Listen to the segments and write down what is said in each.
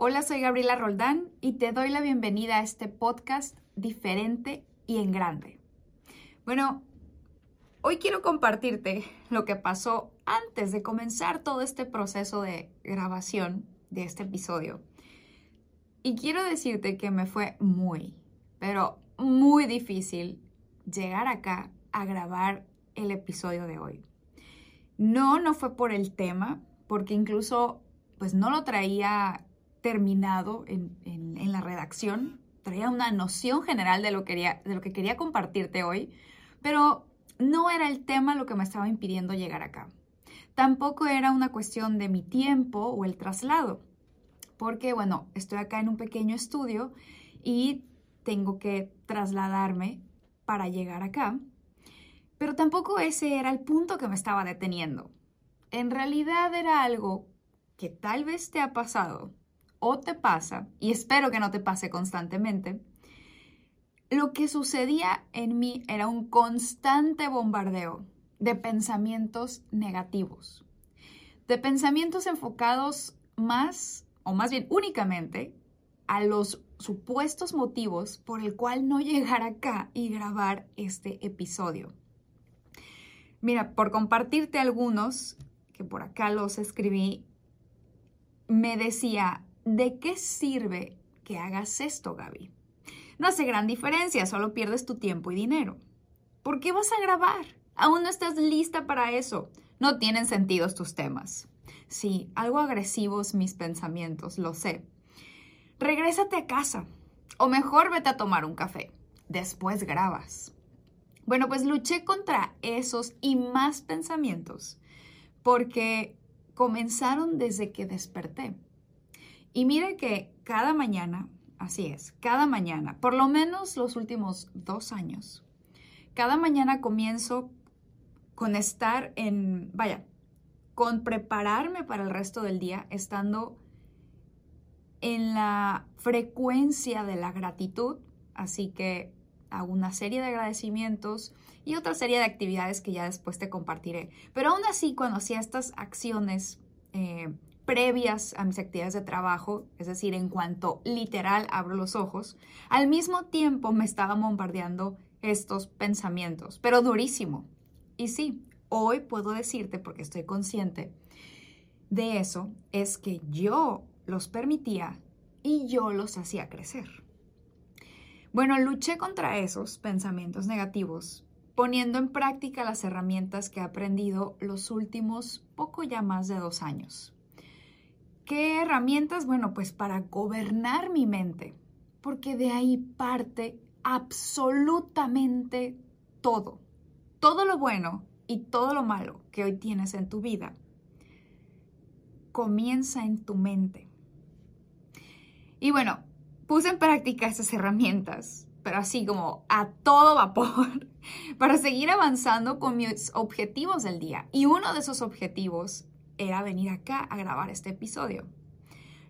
Hola, soy Gabriela Roldán y te doy la bienvenida a este podcast diferente y en grande. Bueno, hoy quiero compartirte lo que pasó antes de comenzar todo este proceso de grabación de este episodio. Y quiero decirte que me fue muy, pero muy difícil llegar acá a grabar el episodio de hoy. No, no fue por el tema, porque incluso pues no lo traía terminado en, la redacción, traía una noción general de lo, de lo que quería compartirte hoy, pero no era el tema lo que me estaba impidiendo llegar acá. Tampoco era una cuestión de mi tiempo o el traslado, porque bueno, estoy acá en un pequeño estudio y tengo que trasladarme para llegar acá, pero tampoco ese era el punto que me estaba deteniendo. En realidad era algo que tal vez te ha pasado o te pasa, y espero que no te pase constantemente, lo que sucedía en mí era un constante bombardeo de pensamientos negativos, de pensamientos enfocados más, o más bien únicamente, a los supuestos motivos por el cual no llegar acá y grabar este episodio. Mira, por compartirte algunos, que por acá los escribí, me decía, ¿de qué sirve que hagas esto, Gaby? No hace gran diferencia, solo pierdes tu tiempo y dinero. ¿Por qué vas a grabar? Aún no estás lista para eso. No tienen sentido tus temas. Sí, algo agresivos mis pensamientos, lo sé. Regrésate a casa. O mejor vete a tomar un café. Después grabas. Bueno, pues luché contra esos y más pensamientos porque comenzaron desde que desperté. Y mire que cada mañana, así es, cada mañana, por lo menos los últimos dos años, cada mañana comienzo con estar en, vaya, con prepararme para el resto del día, estando en la frecuencia de la gratitud. Así que hago una serie de agradecimientos y otra serie de actividades que ya después te compartiré. Pero aún así, cuando hacía estas acciones eh, previas a mis actividades de trabajo, es decir, en cuanto literal abro los ojos, al mismo tiempo me estaba bombardeando estos pensamientos, pero durísimo. Y sí, hoy puedo decirte, porque estoy consciente de eso, es que yo los permitía y yo los hacía crecer. Bueno, luché contra esos pensamientos negativos poniendo en práctica las herramientas que he aprendido los últimos poco ya más de dos años. ¿Qué herramientas? Bueno, pues para gobernar mi mente, porque de ahí parte absolutamente todo, todo lo bueno y todo lo malo que hoy tienes en tu vida. Comienza en tu mente. Y bueno, puse en práctica esas herramientas, pero así como a todo vapor, para seguir avanzando con mis objetivos del día. Y uno de esos objetivos era venir acá a grabar este episodio.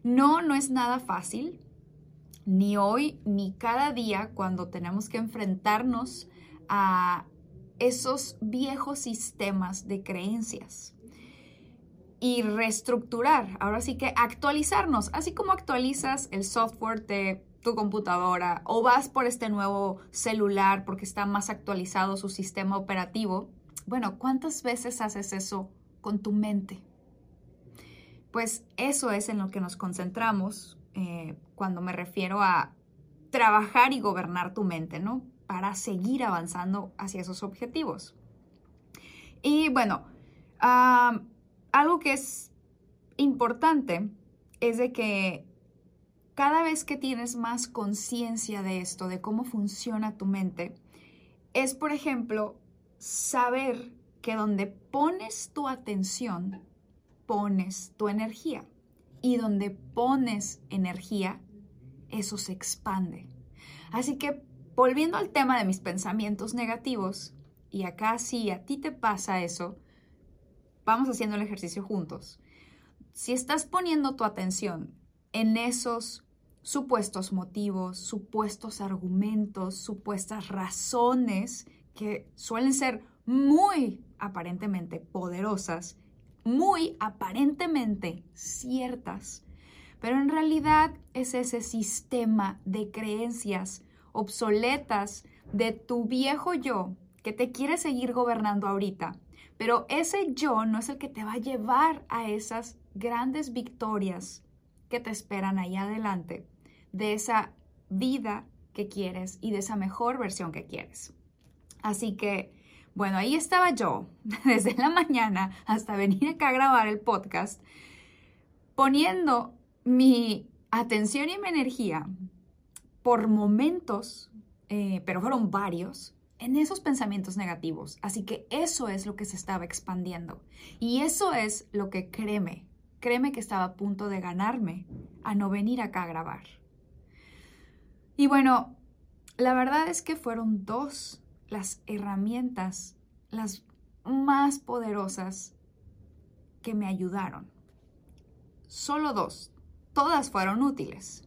No, no es nada fácil, ni hoy ni cada día cuando tenemos que enfrentarnos a esos viejos sistemas de creencias y reestructurar, ahora sí que actualizarnos, así como actualizas el software de tu computadora o vas por este nuevo celular porque está más actualizado su sistema operativo. Bueno, ¿cuántas veces haces eso con tu mente? Pues eso es en lo que nos concentramos eh, cuando me refiero a trabajar y gobernar tu mente, ¿no? Para seguir avanzando hacia esos objetivos. Y bueno, algo que es importante es de que cada vez que tienes más conciencia de esto, de cómo funciona tu mente, es, por ejemplo, saber que donde pones tu atención, pones tu energía. Y donde pones energía, eso se expande. Así que, volviendo al tema de mis pensamientos negativos, y acá si a ti te pasa eso, vamos haciendo el ejercicio juntos. Si estás poniendo tu atención en esos supuestos motivos, supuestos argumentos, supuestas razones que suelen ser muy aparentemente poderosas muy aparentemente ciertas, pero en realidad es ese sistema de creencias obsoletas de tu viejo yo que te quiere seguir gobernando ahorita. Pero ese yo no es el que te va a llevar a esas grandes victorias que te esperan ahí adelante, de esa vida que quieres y de esa mejor versión que quieres. Así que, bueno, ahí estaba yo, desde la mañana hasta venir acá a grabar el podcast, poniendo mi atención y mi energía por momentos, eh, pero fueron varios, en esos pensamientos negativos. Así que eso es lo que se estaba expandiendo. Y eso es lo que créeme, créeme que estaba a punto de ganarme a no venir acá a grabar. Y bueno, la verdad es que fueron dos las herramientas, las más poderosas que me ayudaron. Solo dos. Todas fueron útiles,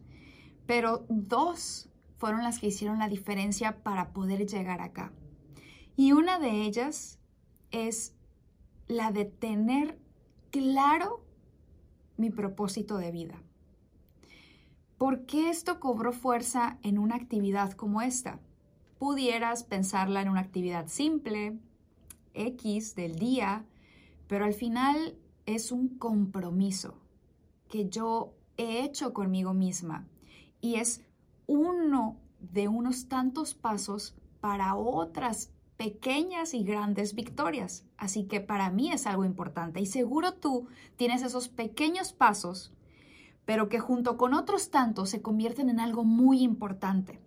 pero dos fueron las que hicieron la diferencia para poder llegar acá. Y una de ellas es la de tener claro mi propósito de vida. ¿Por qué esto cobró fuerza en una actividad como esta? Pudieras pensarla en una actividad simple, X del día, pero al final es un compromiso que yo he hecho conmigo misma y es uno de unos tantos pasos para otras pequeñas y grandes victorias. Así que para mí es algo importante y seguro tú tienes esos pequeños pasos, pero que junto con otros tantos se convierten en algo muy importante.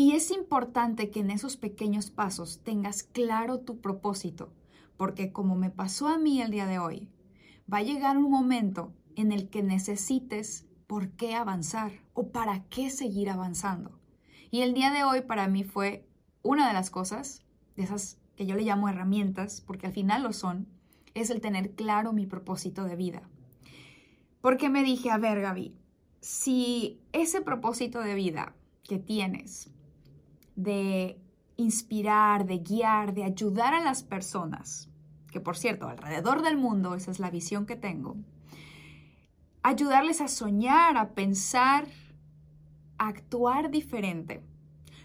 Y es importante que en esos pequeños pasos tengas claro tu propósito, porque como me pasó a mí el día de hoy, va a llegar un momento en el que necesites por qué avanzar o para qué seguir avanzando. Y el día de hoy para mí fue una de las cosas, de esas que yo le llamo herramientas, porque al final lo son, es el tener claro mi propósito de vida. Porque me dije, a ver Gaby, si ese propósito de vida que tienes de inspirar, de guiar, de ayudar a las personas, que por cierto, alrededor del mundo, esa es la visión que tengo, ayudarles a soñar, a pensar, a actuar diferente.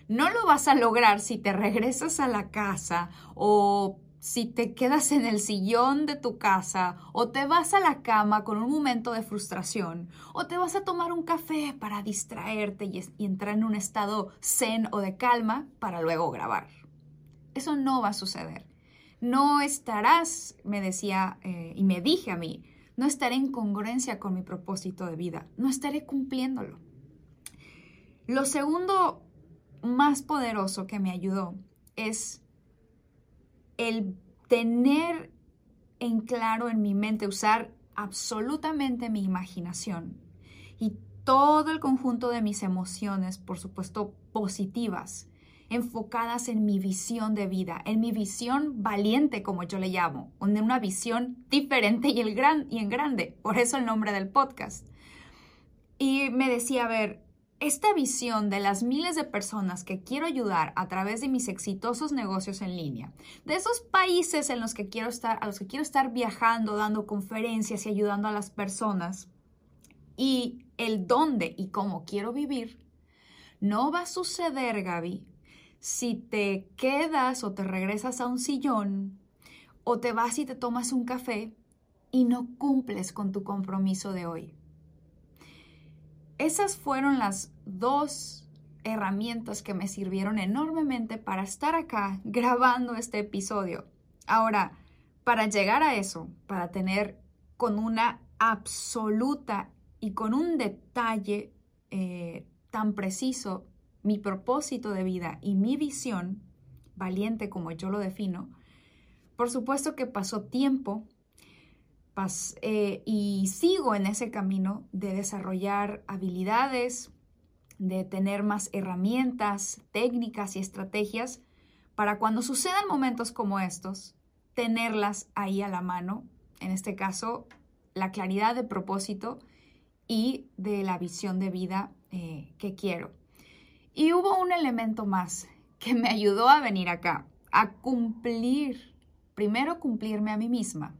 No lo vas a lograr si te regresas a la casa o si te quedas en el sillón de tu casa o te vas a la cama con un momento de frustración o te vas a tomar un café para distraerte y, entrar en un estado zen o de calma para luego grabar. Eso no va a suceder. No estarás, me decía eh, y me dije a mí, no estaré en congruencia con mi propósito de vida, no estaré cumpliéndolo. Lo segundo más poderoso que me ayudó es el tener en claro en mi mente, usar absolutamente mi imaginación y todo el conjunto de mis emociones, por supuesto positivas, enfocadas en mi visión de vida, en mi visión valiente, como yo le llamo, una visión diferente y, el gran, y en grande, por eso el nombre del podcast. Y me decía, a ver, esta visión de las miles de personas que quiero ayudar a través de mis exitosos negocios en línea, de esos países en los que quiero estar, a los que quiero estar viajando, dando conferencias y ayudando a las personas, y el dónde y cómo quiero vivir, no va a suceder, Gaby, si te quedas o te regresas a un sillón o te vas y te tomas un café y no cumples con tu compromiso de hoy. Esas fueron las dos herramientas que me sirvieron enormemente para estar acá grabando este episodio. Ahora, para llegar a eso, para tener con una absoluta y con un detalle eh, tan preciso mi propósito de vida y mi visión, valiente como yo lo defino, por supuesto que pasó tiempo eh, y sigo en ese camino de desarrollar habilidades, de tener más herramientas, técnicas y estrategias para cuando sucedan momentos como estos, tenerlas ahí a la mano, en este caso, la claridad de propósito y de la visión de vida eh, que quiero. Y hubo un elemento más que me ayudó a venir acá, a cumplir, primero cumplirme a mí misma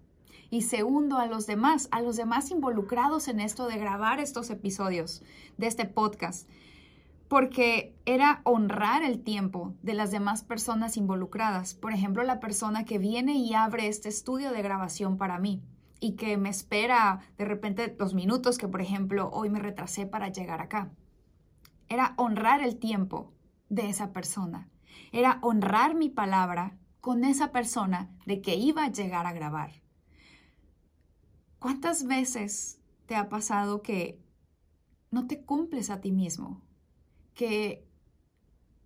y segundo a los demás, a los demás involucrados en esto de grabar estos episodios de este podcast, porque era honrar el tiempo de las demás personas involucradas. Por ejemplo, la persona que viene y abre este estudio de grabación para mí y que me espera de repente los minutos que, por ejemplo, hoy me retrasé para llegar acá. Era honrar el tiempo de esa persona. Era honrar mi palabra con esa persona de que iba a llegar a grabar. ¿Cuántas veces te ha pasado que no te cumples a ti mismo? Que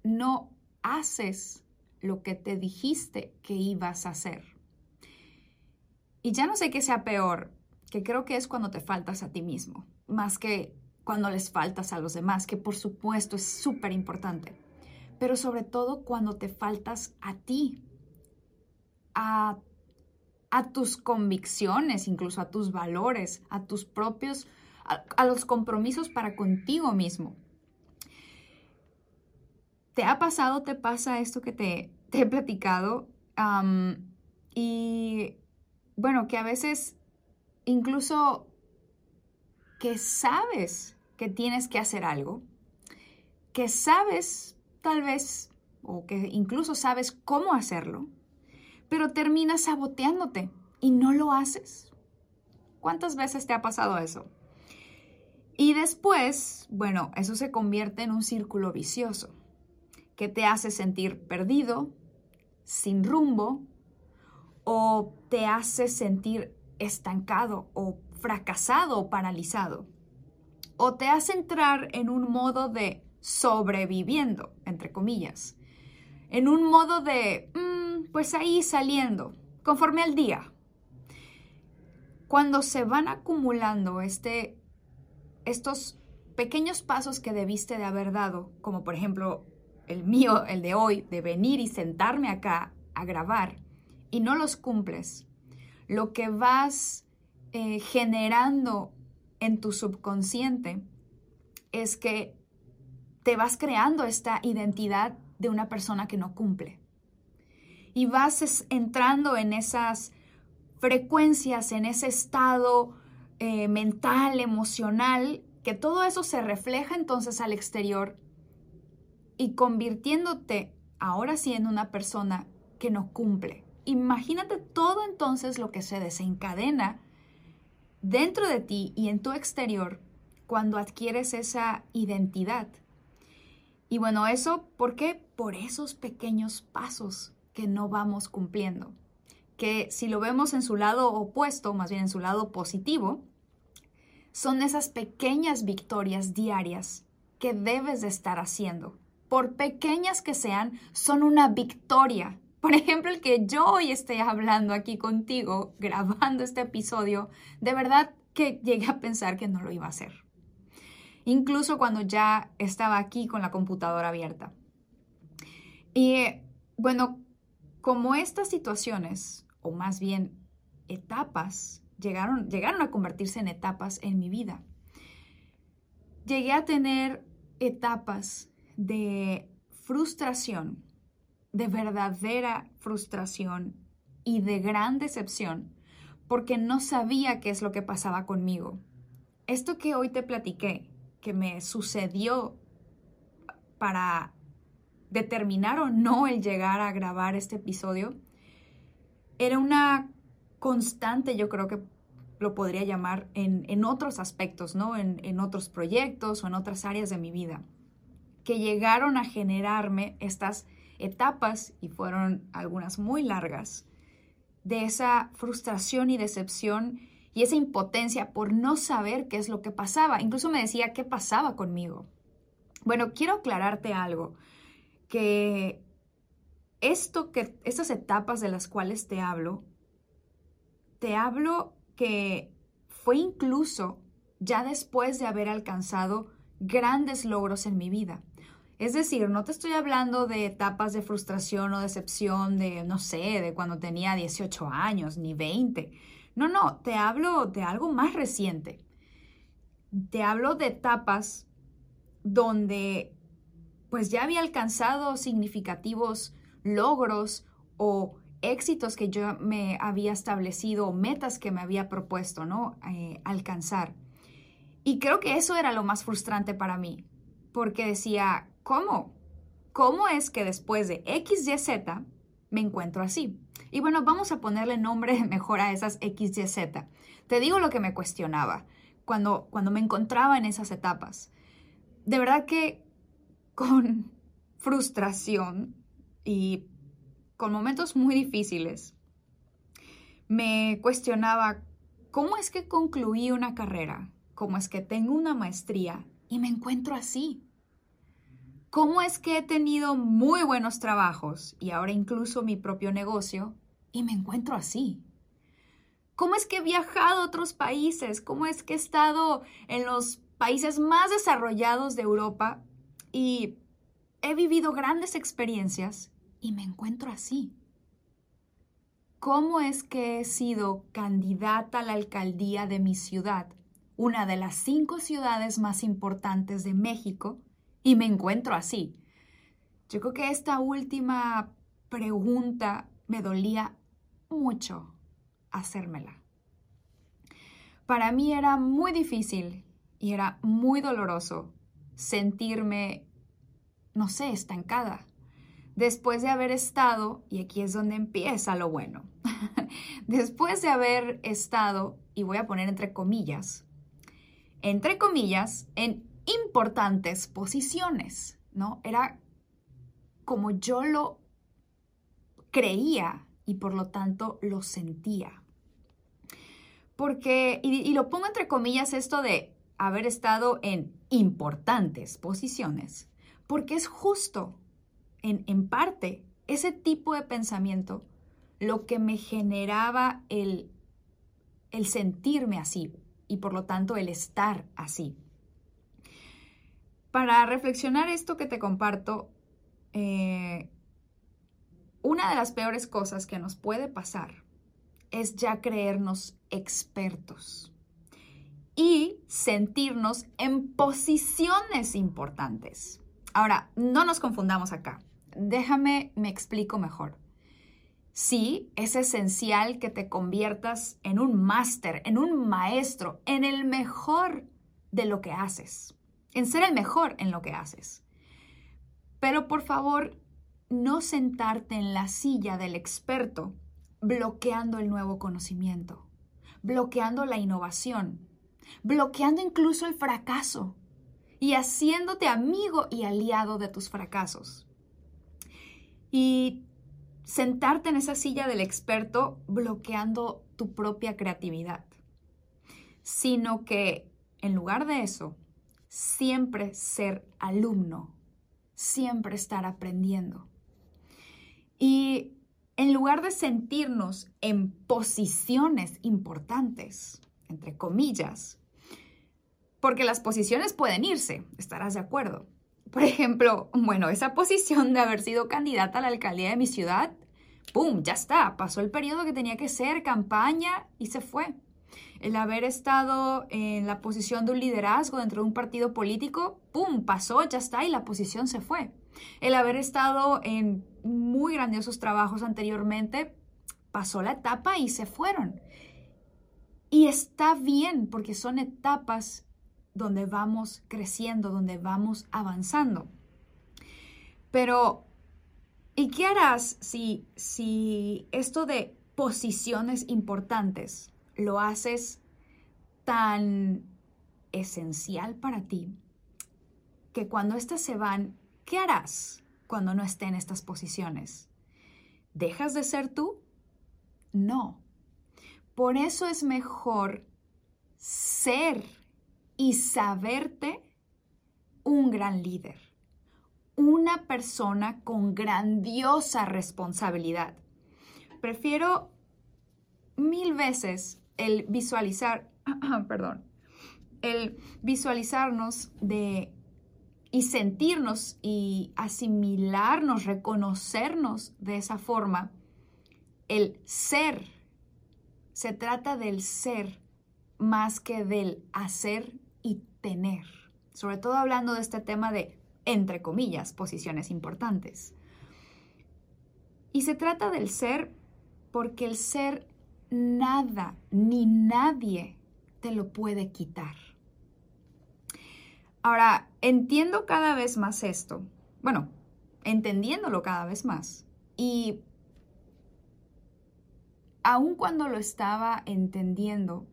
no haces lo que te dijiste que ibas a hacer. Y ya no sé qué sea peor, que creo que es cuando te faltas a ti mismo, más que cuando les faltas a los demás, que por supuesto es súper importante, pero sobre todo cuando te faltas a ti, a, tus convicciones, incluso a tus valores, a tus propios, a, los compromisos para contigo mismo. ¿Te ha pasado, te pasa esto que te, he platicado? y bueno, que a veces incluso que sabes que tienes que hacer algo, que sabes tal vez, o que incluso sabes cómo hacerlo, pero terminas saboteándote y no lo haces. ¿Cuántas veces te ha pasado eso? Y después, bueno, eso se convierte en un círculo vicioso que te hace sentir perdido, sin rumbo, o te hace sentir estancado o fracasado o paralizado. O te hace entrar en un modo de sobreviviendo, entre comillas. En un modo de, pues ahí saliendo, conforme al día. Cuando se van acumulando este, estos pequeños pasos que debiste de haber dado, como por ejemplo el mío, el de hoy, de venir y sentarme acá a grabar, y no los cumples, lo que vas eh, generando en tu subconsciente es que te vas creando esta identidad de una persona que no cumple y vas entrando en esas frecuencias, en ese estado eh, mental, emocional, que todo eso se refleja entonces al exterior y convirtiéndote ahora sí en una persona que no cumple. Imagínate todo entonces lo que se desencadena dentro de ti y en tu exterior cuando adquieres esa identidad. Y bueno, eso, ¿por qué? Por esos pequeños pasos que no vamos cumpliendo. Que si lo vemos en su lado opuesto, más bien en su lado positivo, son esas pequeñas victorias diarias que debes de estar haciendo. Por pequeñas que sean, son una victoria. Por ejemplo, el que yo hoy esté hablando aquí contigo, grabando este episodio, de verdad que llegué a pensar que no lo iba a hacer. Incluso cuando ya estaba aquí con la computadora abierta. Y bueno, como estas situaciones, o más bien etapas, llegaron, llegaron a convertirse en etapas en mi vida. Llegué a tener etapas de frustración, de verdadera frustración y de gran decepción, porque no sabía qué es lo que pasaba conmigo. Esto que hoy te platiqué, que me sucedió para determinar o no el llegar a grabar este episodio, era una constante, yo creo que lo podría llamar, en, otros aspectos, ¿no? En, en otros proyectos o en otras áreas de mi vida, que llegaron a generarme estas etapas, y fueron algunas muy largas, de esa frustración y decepción y esa impotencia por no saber qué es lo que pasaba. Incluso me decía qué pasaba conmigo. Bueno, quiero aclararte algo que esto que estas etapas de las cuales te hablo, te hablo que fue incluso ya después de haber alcanzado grandes logros en mi vida. Es decir, no te estoy hablando de etapas de frustración o decepción de, no sé, de cuando tenía 18 años, ni 20. No, no, te hablo de algo más reciente. Te hablo de etapas donde pues ya había alcanzado significativos logros o éxitos que yo me había establecido, metas que me había propuesto, ¿no? Eh, alcanzar. Y creo que eso era lo más frustrante para mí, porque decía, ¿cómo? ¿Cómo es que después de X, Y, Z me encuentro así? Y bueno, vamos a ponerle nombre mejor a esas X, Y, Z. Te digo lo que me cuestionaba cuando, cuando me encontraba en esas etapas. De verdad que con frustración y con momentos muy difíciles, me cuestionaba cómo es que concluí una carrera, cómo es que tengo una maestría y me encuentro así. ¿Cómo es que he tenido muy buenos trabajos y ahora incluso mi propio negocio y me encuentro así? ¿Cómo es que he viajado a otros países? ¿Cómo es que he estado en los países más desarrollados de Europa y he vivido grandes experiencias y me encuentro así? ¿Cómo es que he sido candidata a la alcaldía de mi ciudad, una de las cinco ciudades más importantes de México, y me encuentro así? Yo creo que esta última pregunta me dolía mucho hacérmela. Para mí era muy difícil y era muy doloroso sentirme, no sé, estancada. Después de haber estado, y aquí es donde empieza lo bueno, después de haber estado, y voy a poner entre comillas, entre comillas, en importantes posiciones, ¿no? Era como yo lo creía y por lo tanto lo sentía. Porque, y, lo pongo entre comillas esto de haber estado en importantes posiciones, porque es justo, en, en parte, ese tipo de pensamiento lo que me generaba el, el sentirme así y por lo tanto el estar así. Para reflexionar esto que te comparto, eh, una de las peores cosas que nos puede pasar es ya creernos expertos y sentirnos en posiciones importantes. Ahora, no nos confundamos acá. Déjame, me explico mejor. Sí, es esencial que te conviertas en un máster, en un maestro, en el mejor de lo que haces, en ser el mejor en lo que haces. Pero por favor, no sentarte en la silla del experto bloqueando el nuevo conocimiento, bloqueando la innovación, bloqueando incluso el fracaso y haciéndote amigo y aliado de tus fracasos. Y sentarte en esa silla del experto bloqueando tu propia creatividad, sino que en lugar de eso, siempre ser alumno, siempre estar aprendiendo y en lugar de sentirnos en posiciones importantes, entre comillas, porque las posiciones pueden irse, estarás de acuerdo. Por ejemplo, bueno, esa posición de haber sido candidata a la alcaldía de mi ciudad, ¡pum! Ya está, pasó el periodo que tenía que ser, campaña y se fue. El haber estado en la posición de un liderazgo dentro de un partido político, ¡pum! Pasó, ya está y la posición se fue. El haber estado en muy grandiosos trabajos anteriormente, pasó la etapa y se fueron. Y está bien porque son etapas donde vamos creciendo, donde vamos avanzando. Pero, ¿y qué harás si, si esto de posiciones importantes lo haces tan esencial para ti que cuando éstas se van, ¿qué harás? cuando no esté en estas posiciones. ¿Dejas de ser tú? No. Por eso es mejor ser y saberte un gran líder, una persona con grandiosa responsabilidad. Prefiero mil veces el visualizar, perdón, el visualizarnos de y sentirnos y asimilarnos, reconocernos de esa forma, el ser, se trata del ser más que del hacer tener, sobre todo hablando de este tema de, entre comillas, posiciones importantes. Y se trata del ser porque el ser nada ni nadie te lo puede quitar. Ahora, entiendo cada vez más esto. Bueno, entendiéndolo cada vez más. Y aun cuando lo estaba entendiendo,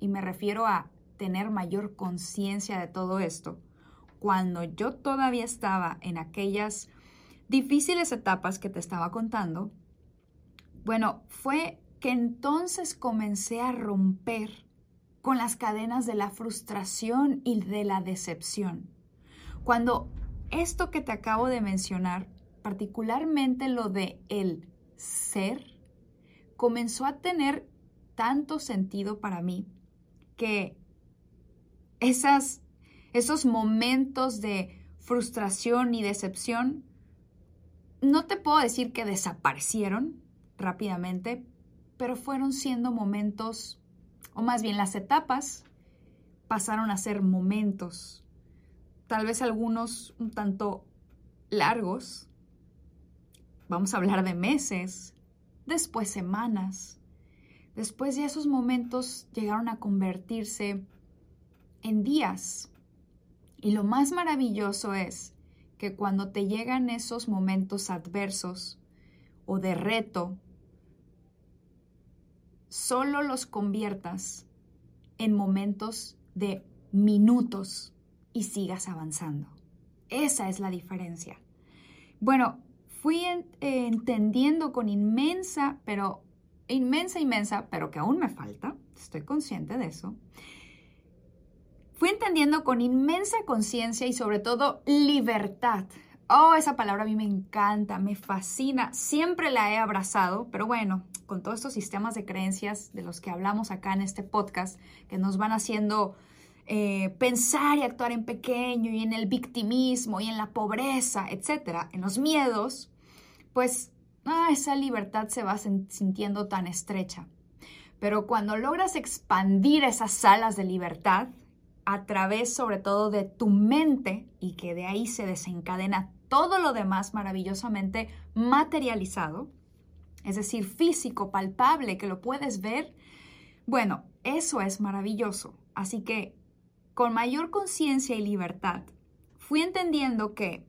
y me refiero a tener mayor conciencia de todo esto, cuando yo todavía estaba en aquellas difíciles etapas que te estaba contando, bueno, fue que entonces comencé a romper con las cadenas de la frustración y de la decepción. Cuando esto que te acabo de mencionar, particularmente lo de el ser, comenzó a tener tanto sentido para mí que esas, esos momentos de frustración y decepción, no te puedo decir que desaparecieron rápidamente, pero fueron siendo momentos, o más bien las etapas, pasaron a ser momentos, tal vez algunos un tanto largos, vamos a hablar de meses, después semanas, después de esos momentos llegaron a convertirse en días. Y lo más maravilloso es que cuando te llegan esos momentos adversos o de reto solo los conviertas en momentos de minutos y sigas avanzando. Esa es la diferencia. Bueno, fui entendiendo con inmensa, pero inmensa, inmensa, pero que aún me falta, estoy consciente de eso. Fui entendiendo con inmensa conciencia y sobre todo libertad Oh, esa palabra a mí me encanta, me fascina, siempre la he abrazado, pero bueno, con todos estos sistemas de creencias de los que hablamos acá en este podcast, que nos van haciendo eh, pensar y actuar en pequeño y en el victimismo y en la pobreza, etcétera, en los miedos, pues ah, esa libertad se va sintiendo tan estrecha. Pero cuando logras expandir esas salas de libertad, a través sobre todo de tu mente y que de ahí se desencadena todo lo demás maravillosamente materializado, es decir, físico, palpable, que lo puedes ver, bueno, eso es maravilloso. Así que con mayor conciencia y libertad, fui entendiendo que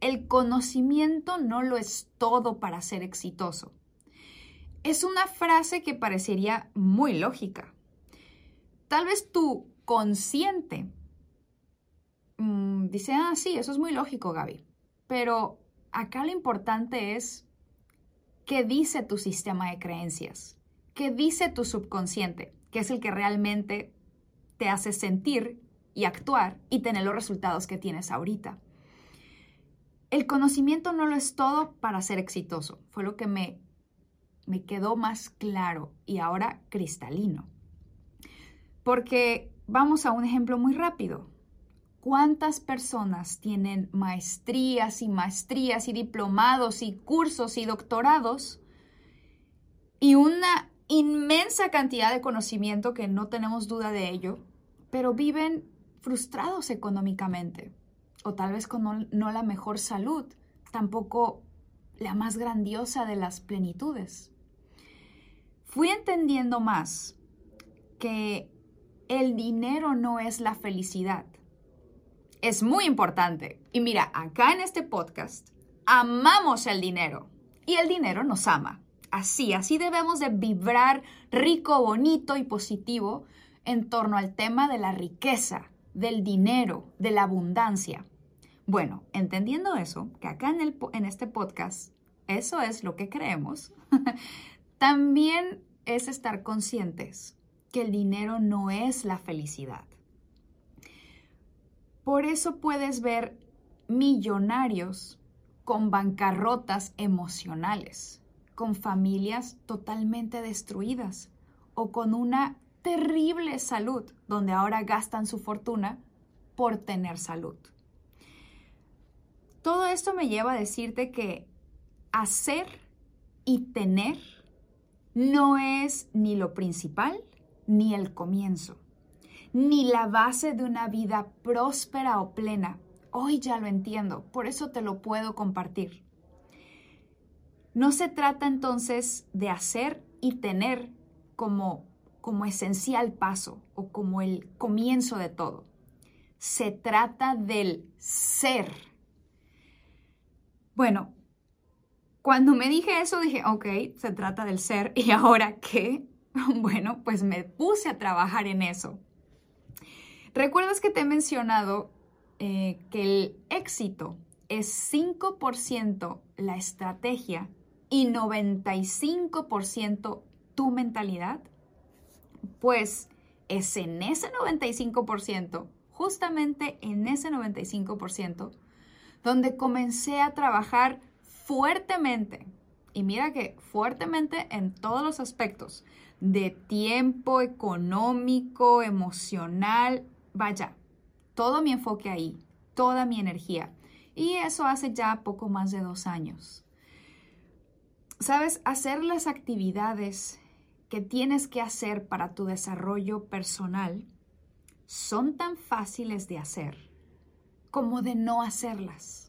el conocimiento no lo es todo para ser exitoso. Es una frase que parecería muy lógica. Tal vez tu consciente Mm, dice, ah, sí, eso es muy lógico, Gaby. Pero acá lo importante es qué dice tu sistema de creencias, qué dice tu subconsciente, que es el que realmente te hace sentir y actuar y tener los resultados que tienes ahorita. El conocimiento no lo es todo para ser exitoso, fue lo que me, me quedó más claro y ahora cristalino. Porque vamos a un ejemplo muy rápido. ¿Cuántas personas tienen maestrías y maestrías y diplomados y cursos y doctorados y una inmensa cantidad de conocimiento que no tenemos duda de ello, pero viven frustrados económicamente o tal vez con no, la mejor salud, tampoco la más grandiosa de las plenitudes? Fui entendiendo más que el dinero no es la felicidad es muy importante. Y mira, acá en este podcast amamos el dinero y el dinero nos ama. Así, así debemos de vibrar rico, bonito y positivo en torno al tema de la riqueza, del dinero, de la abundancia. Bueno, entendiendo eso, que acá en, el, en este podcast eso es lo que creemos, también es estar conscientes que el dinero no es la felicidad. Por eso puedes ver millonarios con bancarrotas emocionales, con familias totalmente destruidas o con una terrible salud donde ahora gastan su fortuna por tener salud. Todo esto me lleva a decirte que hacer y tener no es ni lo principal ni el comienzo ni la base de una vida próspera o plena. Hoy ya lo entiendo, por eso te lo puedo compartir. No se trata entonces de hacer y tener como, como esencial paso o como el comienzo de todo. Se trata del ser. Bueno, cuando me dije eso dije, ok, se trata del ser y ahora qué? Bueno, pues me puse a trabajar en eso. ¿Recuerdas que te he mencionado eh, que el éxito es 5% la estrategia y 95% tu mentalidad? Pues es en ese 95%, justamente en ese 95%, donde comencé a trabajar fuertemente. Y mira que fuertemente en todos los aspectos, de tiempo, económico, emocional, vaya, todo mi enfoque ahí, toda mi energía. Y eso hace ya poco más de dos años. Sabes, hacer las actividades que tienes que hacer para tu desarrollo personal son tan fáciles de hacer como de no hacerlas.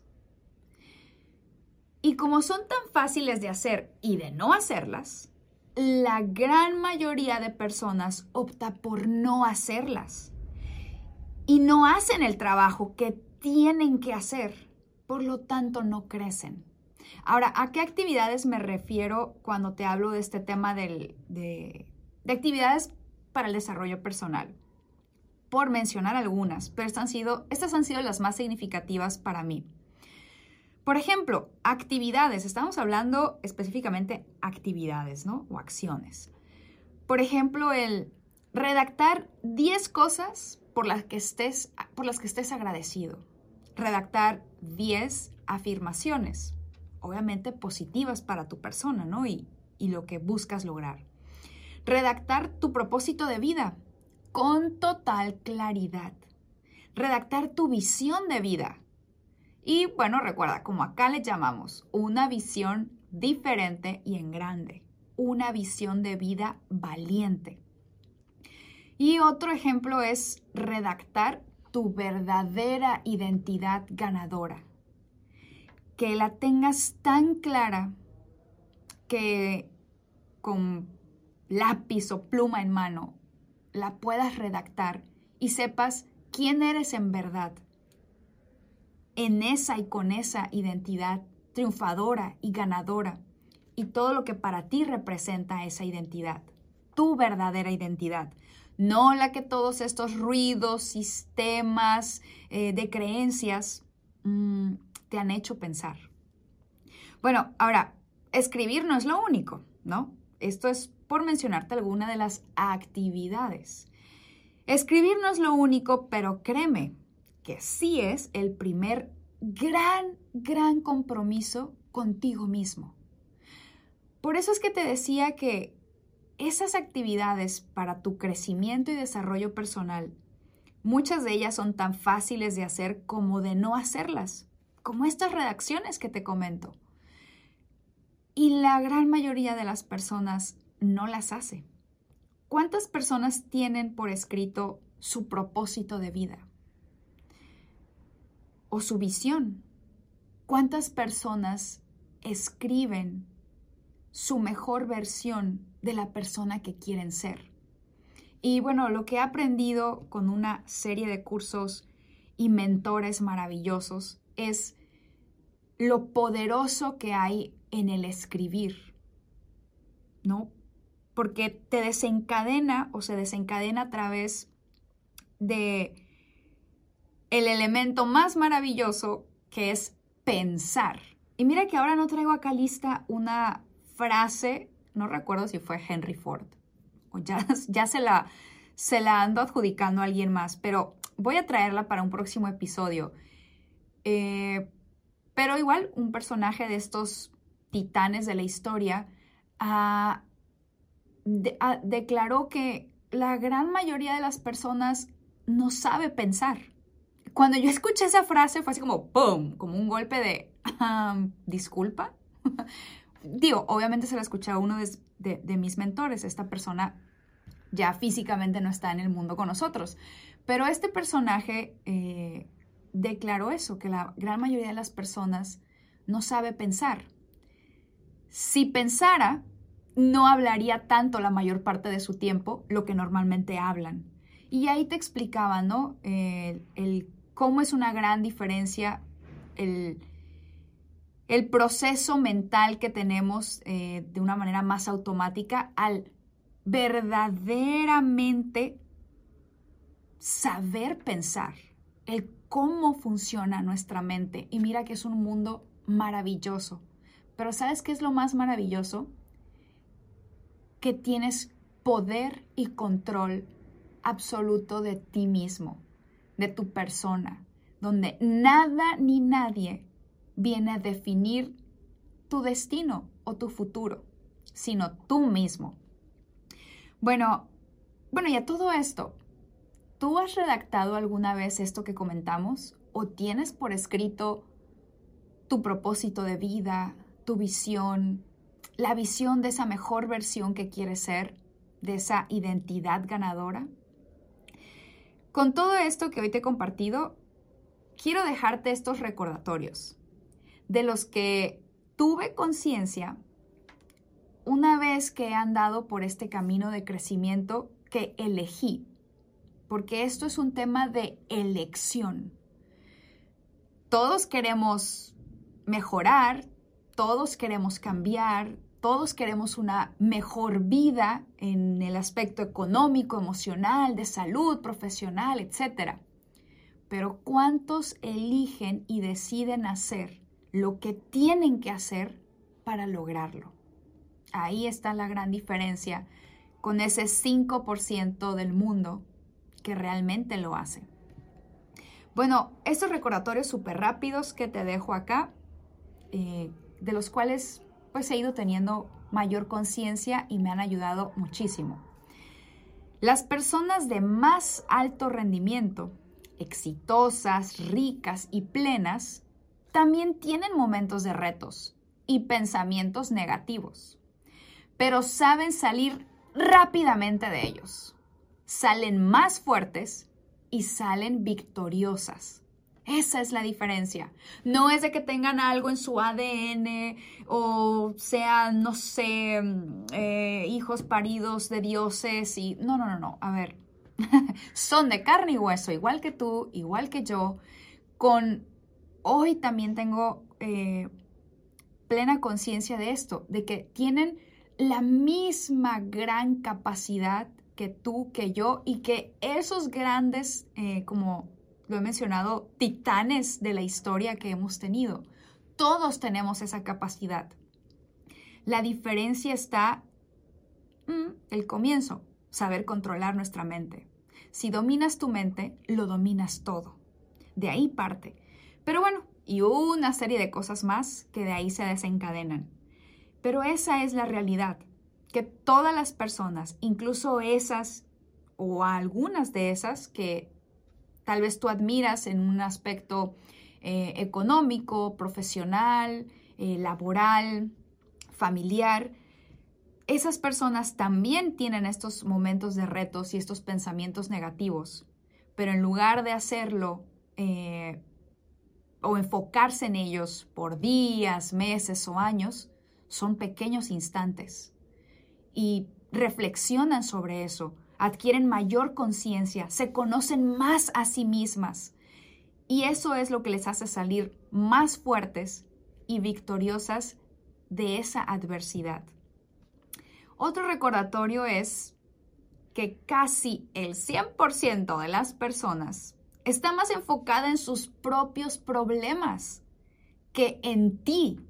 Y como son tan fáciles de hacer y de no hacerlas, la gran mayoría de personas opta por no hacerlas y no hacen el trabajo que tienen que hacer, por lo tanto no crecen. Ahora, ¿a qué actividades me refiero cuando te hablo de este tema de, de actividades para el desarrollo personal? Por mencionar algunas, pero estas han, sido, estas han sido las más significativas para mí. Por ejemplo, actividades. Estamos hablando específicamente actividades, ¿no? O acciones. Por ejemplo, el redactar 10 cosas por las que estés, por las que estés agradecido. Redactar 10 afirmaciones, obviamente positivas para tu persona, ¿no? Y, y lo que buscas lograr. Redactar tu propósito de vida con total claridad. Redactar tu visión de vida y bueno, recuerda, como acá le llamamos, una visión diferente y en grande, una visión de vida valiente. Y otro ejemplo es redactar tu verdadera identidad ganadora. Que la tengas tan clara que con lápiz o pluma en mano la puedas redactar y sepas quién eres en verdad en esa y con esa identidad triunfadora y ganadora y todo lo que para ti representa esa identidad, tu verdadera identidad, no la que todos estos ruidos, sistemas eh, de creencias mm, te han hecho pensar. Bueno, ahora, escribir no es lo único, ¿no? Esto es por mencionarte alguna de las actividades. Escribir no es lo único, pero créeme, que sí es el primer gran, gran compromiso contigo mismo. Por eso es que te decía que esas actividades para tu crecimiento y desarrollo personal, muchas de ellas son tan fáciles de hacer como de no hacerlas, como estas redacciones que te comento. Y la gran mayoría de las personas no las hace. ¿Cuántas personas tienen por escrito su propósito de vida? O su visión. ¿Cuántas personas escriben su mejor versión de la persona que quieren ser? Y bueno, lo que he aprendido con una serie de cursos y mentores maravillosos es lo poderoso que hay en el escribir, ¿no? Porque te desencadena o se desencadena a través de el elemento más maravilloso que es pensar. Y mira que ahora no traigo acá lista una frase, no recuerdo si fue Henry Ford o ya, ya se, la, se la ando adjudicando a alguien más, pero voy a traerla para un próximo episodio. Eh, pero igual, un personaje de estos titanes de la historia ah, ah, declaró que la gran mayoría de las personas no sabe pensar cuando yo escuché esa frase fue así como ¡pum! Como un golpe de disculpa. Digo, obviamente se la escuché a uno de, mis mentores. Esta persona ya físicamente no está en el mundo con nosotros. Pero este personaje eh, declaró eso, que la gran mayoría de las personas no sabe pensar. Si pensara, no hablaría tanto la mayor parte de su tiempo lo que normalmente hablan. Y ahí te explicaba, ¿no? el, cómo es una gran diferencia el, proceso mental que tenemos eh, de una manera más automática al verdaderamente saber pensar, el cómo funciona nuestra mente. Y mira que es un mundo maravilloso. Pero ¿sabes qué es lo más maravilloso? Que tienes poder y control absoluto de ti mismo, de tu persona, donde nada ni nadie viene a definir tu destino o tu futuro, sino tú mismo. Bueno, bueno, y a todo esto, ¿tú has redactado alguna vez esto que comentamos o tienes por escrito tu propósito de vida, tu visión, la visión de esa mejor versión que quieres ser, de esa identidad ganadora? Con todo esto que hoy te he compartido, quiero dejarte estos recordatorios de los que tuve conciencia una vez que he andado por este camino de crecimiento que elegí, porque esto es un tema de elección. Todos queremos mejorar, todos queremos cambiar, todos queremos una mejor vida en el aspecto económico, emocional, de salud, profesional, etc. Pero ¿cuántos eligen y deciden hacer lo que tienen que hacer para lograrlo? Ahí está la gran diferencia con ese 5% del mundo que realmente lo hace. Bueno, estos recordatorios súper rápidos que te dejo acá, eh, de los cuales pues he ido teniendo mayor conciencia y me han ayudado muchísimo. Las personas de más alto rendimiento, exitosas, ricas y plenas, también tienen momentos de retos y pensamientos negativos, pero saben salir rápidamente de ellos. Salen más fuertes y salen victoriosas. Esa es la diferencia. No es de que tengan algo en su ADN o sean, no sé, mm, eh, hijos paridos de dioses y... No, no, no, no. A ver, son de carne y hueso, igual que tú, igual que yo. Con... Hoy también tengo eh, plena conciencia de esto, de que tienen la misma gran capacidad que tú, que yo, y que esos grandes eh, como lo he mencionado, titanes de la historia que hemos tenido. Todos tenemos esa capacidad. La diferencia está mm, el comienzo, saber controlar nuestra mente. Si dominas tu mente, lo dominas todo. De ahí parte. Pero bueno, y una serie de cosas más que de ahí se desencadenan. Pero esa es la realidad, que todas las personas, incluso esas o algunas de esas que tal vez tú admiras en un aspecto eh, económico, profesional, eh, laboral, familiar, esas personas también tienen estos momentos de retos y estos pensamientos negativos, pero en lugar de hacerlo eh, o enfocarse en ellos por días, meses o años, son pequeños instantes y reflexionan sobre eso, adquieren mayor conciencia, se conocen más a sí mismas. Y eso es lo que les hace salir más fuertes y victoriosas de esa adversidad. Otro recordatorio es que casi el 100% de las personas está más enfocada en sus propios problemas que en ti.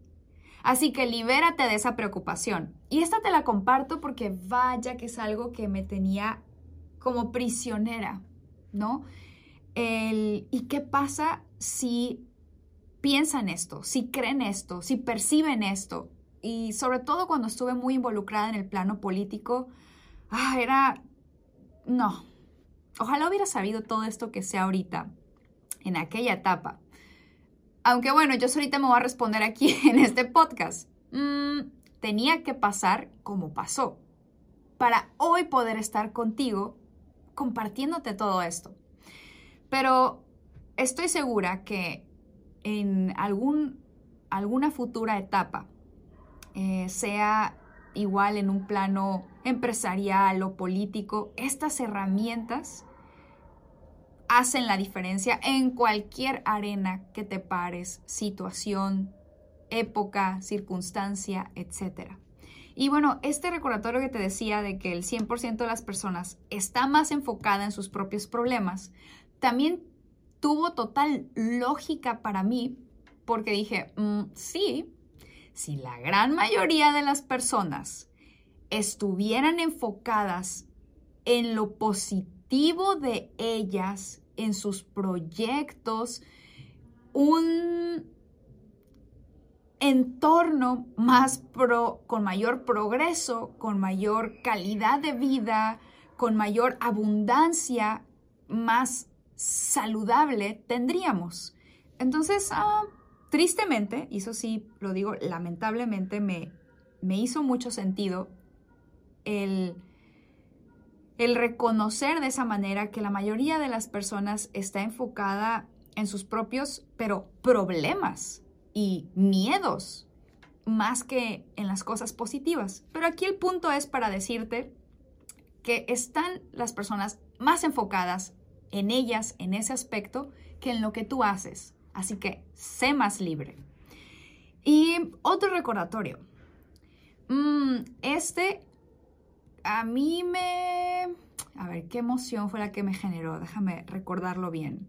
Así que libérate de esa preocupación. Y esta te la comparto porque vaya que es algo que me tenía como prisionera, ¿no? ¿Y qué pasa si piensan esto, si creen esto, si perciben esto? Y sobre todo cuando estuve muy involucrada en el plano político, ah, era, no, ojalá hubiera sabido todo esto que sé ahorita, en aquella etapa. Aunque bueno, yo ahorita me voy a responder aquí en este podcast. Mm, tenía que pasar como pasó para hoy poder estar contigo compartiéndote todo esto. Pero estoy segura que en algún, alguna futura etapa eh, sea igual en un plano empresarial o político, estas herramientas hacen la diferencia en cualquier arena que te pares, situación, época, circunstancia, etc. Y bueno, este recordatorio que te decía de que el 100% de las personas está más enfocada en sus propios problemas, también tuvo total lógica para mí porque dije, mm, sí, si la gran mayoría de las personas estuvieran enfocadas en lo positivo de ellas, en sus proyectos, un entorno más pro, con mayor progreso, con mayor calidad de vida, con mayor abundancia, más saludable tendríamos. Entonces, ah, tristemente, y eso sí lo digo, lamentablemente me, me hizo mucho sentido el, el reconocer de esa manera que la mayoría de las personas está enfocada en sus propios, pero problemas y miedos, más que en las cosas positivas. Pero aquí el punto es para decirte que están las personas más enfocadas en ellas, en ese aspecto, que en lo que tú haces. Así que sé más libre. Y otro recordatorio. Mm, este a mí me... A ver, ¿qué emoción fue la que me generó? Déjame recordarlo bien.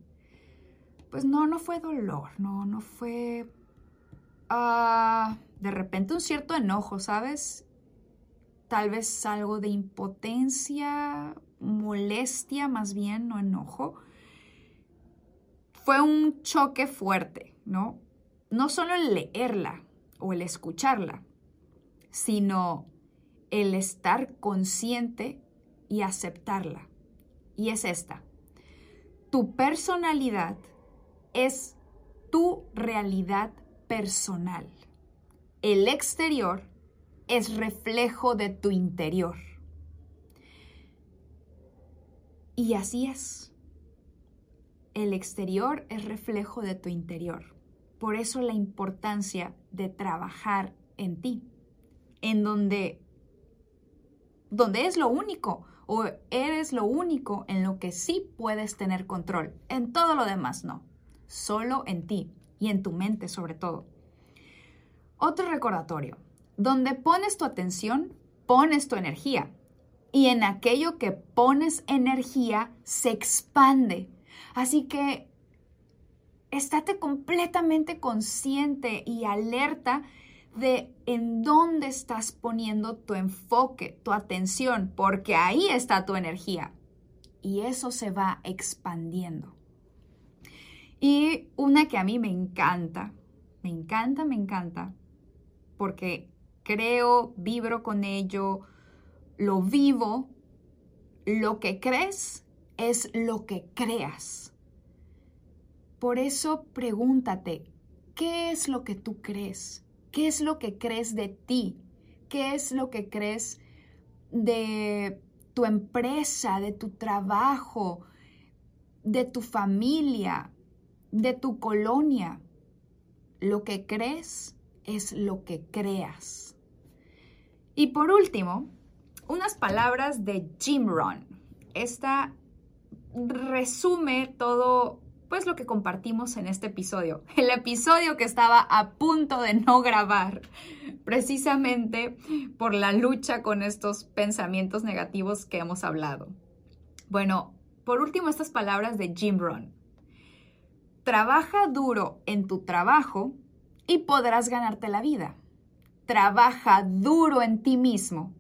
Pues no, no fue dolor, no, no fue... Ah, de repente un cierto enojo, ¿sabes? Tal vez algo de impotencia, molestia más bien, no enojo. Fue un choque fuerte, ¿no? No solo el leerla o el escucharla, sino el estar consciente y aceptarla. Y es esta. Tu personalidad es tu realidad personal. El exterior es reflejo de tu interior. Y así es. El exterior es reflejo de tu interior. Por eso la importancia de trabajar en ti, en donde donde es lo único o eres lo único en lo que sí puedes tener control. En todo lo demás no. Solo en ti y en tu mente sobre todo. Otro recordatorio. Donde pones tu atención, pones tu energía. Y en aquello que pones energía, se expande. Así que estate completamente consciente y alerta de en dónde estás poniendo tu enfoque, tu atención, porque ahí está tu energía. Y eso se va expandiendo. Y una que a mí me encanta, me encanta, me encanta, porque creo, vibro con ello, lo vivo, lo que crees es lo que creas. Por eso pregúntate, ¿qué es lo que tú crees? ¿Qué es lo que crees de ti? ¿Qué es lo que crees de tu empresa, de tu trabajo, de tu familia, de tu colonia? Lo que crees es lo que creas. Y por último, unas palabras de Jim Rohn. Esta resume todo pues lo que compartimos en este episodio. El episodio que estaba a punto de no grabar, precisamente por la lucha con estos pensamientos negativos que hemos hablado. Bueno, por último, estas palabras de Jim Rohn. Trabaja duro en tu trabajo y podrás ganarte la vida. Trabaja duro en ti mismo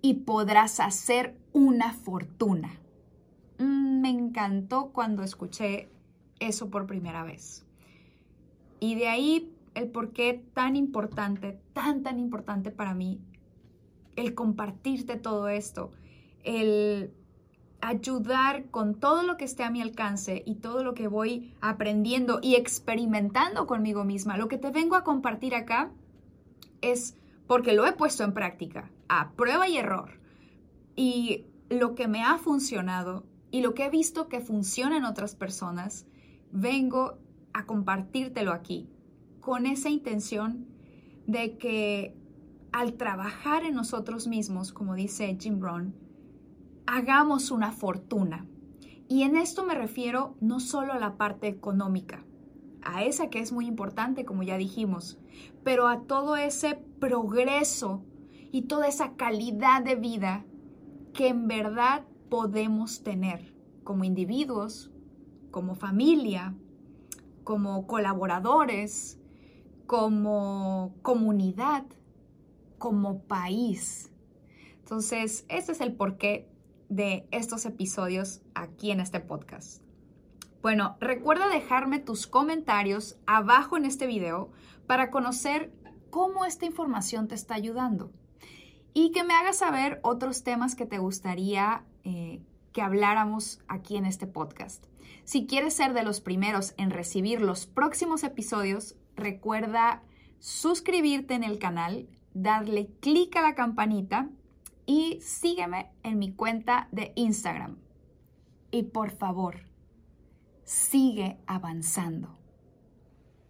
y podrás hacer una fortuna. Mm, me encantó cuando escuché eso por primera vez. Y de ahí el por qué tan importante, tan, tan importante para mí, el compartirte todo esto, el ayudar con todo lo que esté a mi alcance y todo lo que voy aprendiendo y experimentando conmigo misma. Lo que te vengo a compartir acá es porque lo he puesto en práctica, a prueba y error. Y lo que me ha funcionado y lo que he visto que funciona en otras personas vengo a compartírtelo aquí con esa intención de que al trabajar en nosotros mismos, como dice Jim Rohn, hagamos una fortuna. Y en esto me refiero no solo a la parte económica, a esa que es muy importante, como ya dijimos, pero a todo ese progreso y toda esa calidad de vida que en verdad podemos tener como individuos, como familia, como colaboradores, como comunidad, como país. Entonces, ese es el porqué de estos episodios aquí en este podcast. Bueno, recuerda dejarme tus comentarios abajo en este video para conocer cómo esta información te está ayudando y que me hagas saber otros temas que te gustaría eh, que habláramos aquí en este podcast. Si quieres ser de los primeros en recibir los próximos episodios, recuerda suscribirte en el canal, darle clic a la campanita y sígueme en mi cuenta de Instagram. Y por favor, sigue avanzando.